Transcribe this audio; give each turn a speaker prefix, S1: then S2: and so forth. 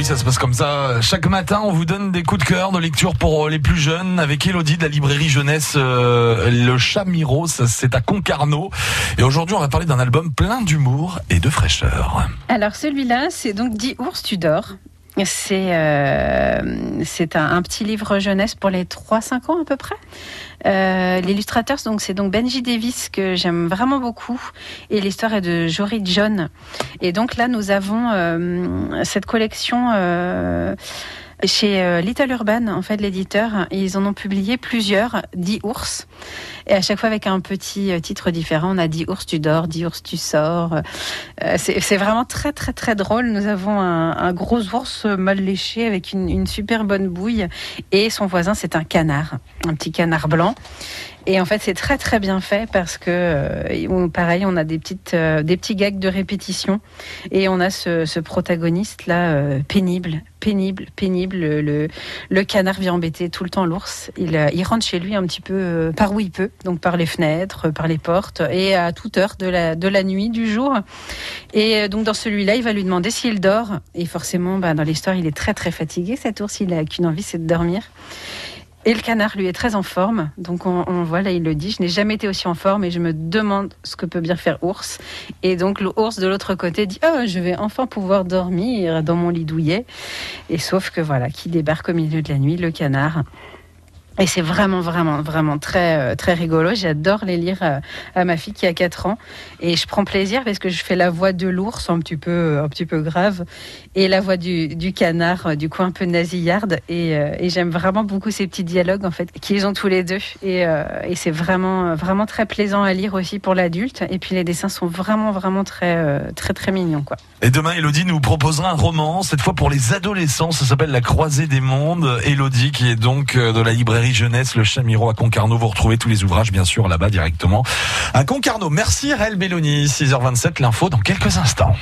S1: oui, ça se passe comme ça. Chaque matin, on vous donne des coups de cœur de lecture pour les plus jeunes avec Elodie de la librairie jeunesse euh, Le Chat Miro. C'est à Concarneau. Et aujourd'hui, on va parler d'un album plein d'humour et de fraîcheur.
S2: Alors celui-là, c'est donc dit ours tu dors. C'est euh, c'est un, petit livre jeunesse pour les 3-5 ans à peu près. Euh, L'illustrateur, donc c'est donc Benji Davis que j'aime vraiment beaucoup, et l'histoire est de Jory John. Et donc là, nous avons euh, cette collection. Chez euh, Little Urban, en fait, l'éditeur, ils en ont publié plusieurs, 10 ours. Et à chaque fois avec un petit euh, titre différent, on a 10 ours tu dors, 10 ours tu sors. Euh, c'est vraiment très très très drôle. Nous avons un, un gros ours mal léché avec une, une, super bonne bouille. Et son voisin, c'est un canard, un petit canard blanc. Et en fait, c'est très très bien fait parce que, euh, pareil, on a des petites, euh, des petits gags de répétition et on a ce, ce protagoniste là euh, pénible, pénible, pénible. Le, le, canard vient embêter tout le temps l'ours. Il, il rentre chez lui un petit peu par où il peut, donc par les fenêtres, par les portes et à toute heure de la, de la nuit, du jour. Et donc dans celui-là, il va lui demander s'il dort. Et forcément, bah, dans l'histoire, il est très très fatigué. Cet ours, il a qu'une envie, c'est de dormir. Et le canard, lui, est très en forme. Donc, on, on voit, là, il le dit, je n'ai jamais été aussi en forme et je me demande ce que peut bien faire ours. Et donc, l'ours de l'autre côté dit, oh, je vais enfin pouvoir dormir dans mon lit douillet. Et sauf que, voilà, qui débarque au milieu de la nuit, le canard. Et c'est vraiment, vraiment, vraiment très, euh, très rigolo. J'adore les lire à, ma fille qui a 4 ans. Et je prends plaisir parce que je fais la voix de l'ours un petit peu, un petit peu grave et la voix du, du canard, du coup un peu nasillarde. Et, euh, j'aime vraiment beaucoup ces petits dialogues, en fait, qu'ils ont tous les deux. Et, euh, c'est vraiment, vraiment très plaisant à lire aussi pour l'adulte. Et puis les dessins sont vraiment, vraiment très, euh, très, très mignons, quoi.
S1: Et demain, Elodie nous proposera un roman, cette fois pour les adolescents. Ça s'appelle La Croisée des Mondes. Elodie, qui est donc de la librairie jeunesse, le Chamiro à Concarneau. Vous retrouvez tous les ouvrages, bien sûr, là-bas directement à Concarneau. Merci, Raël Belloni. 6h27, l'info dans quelques instants.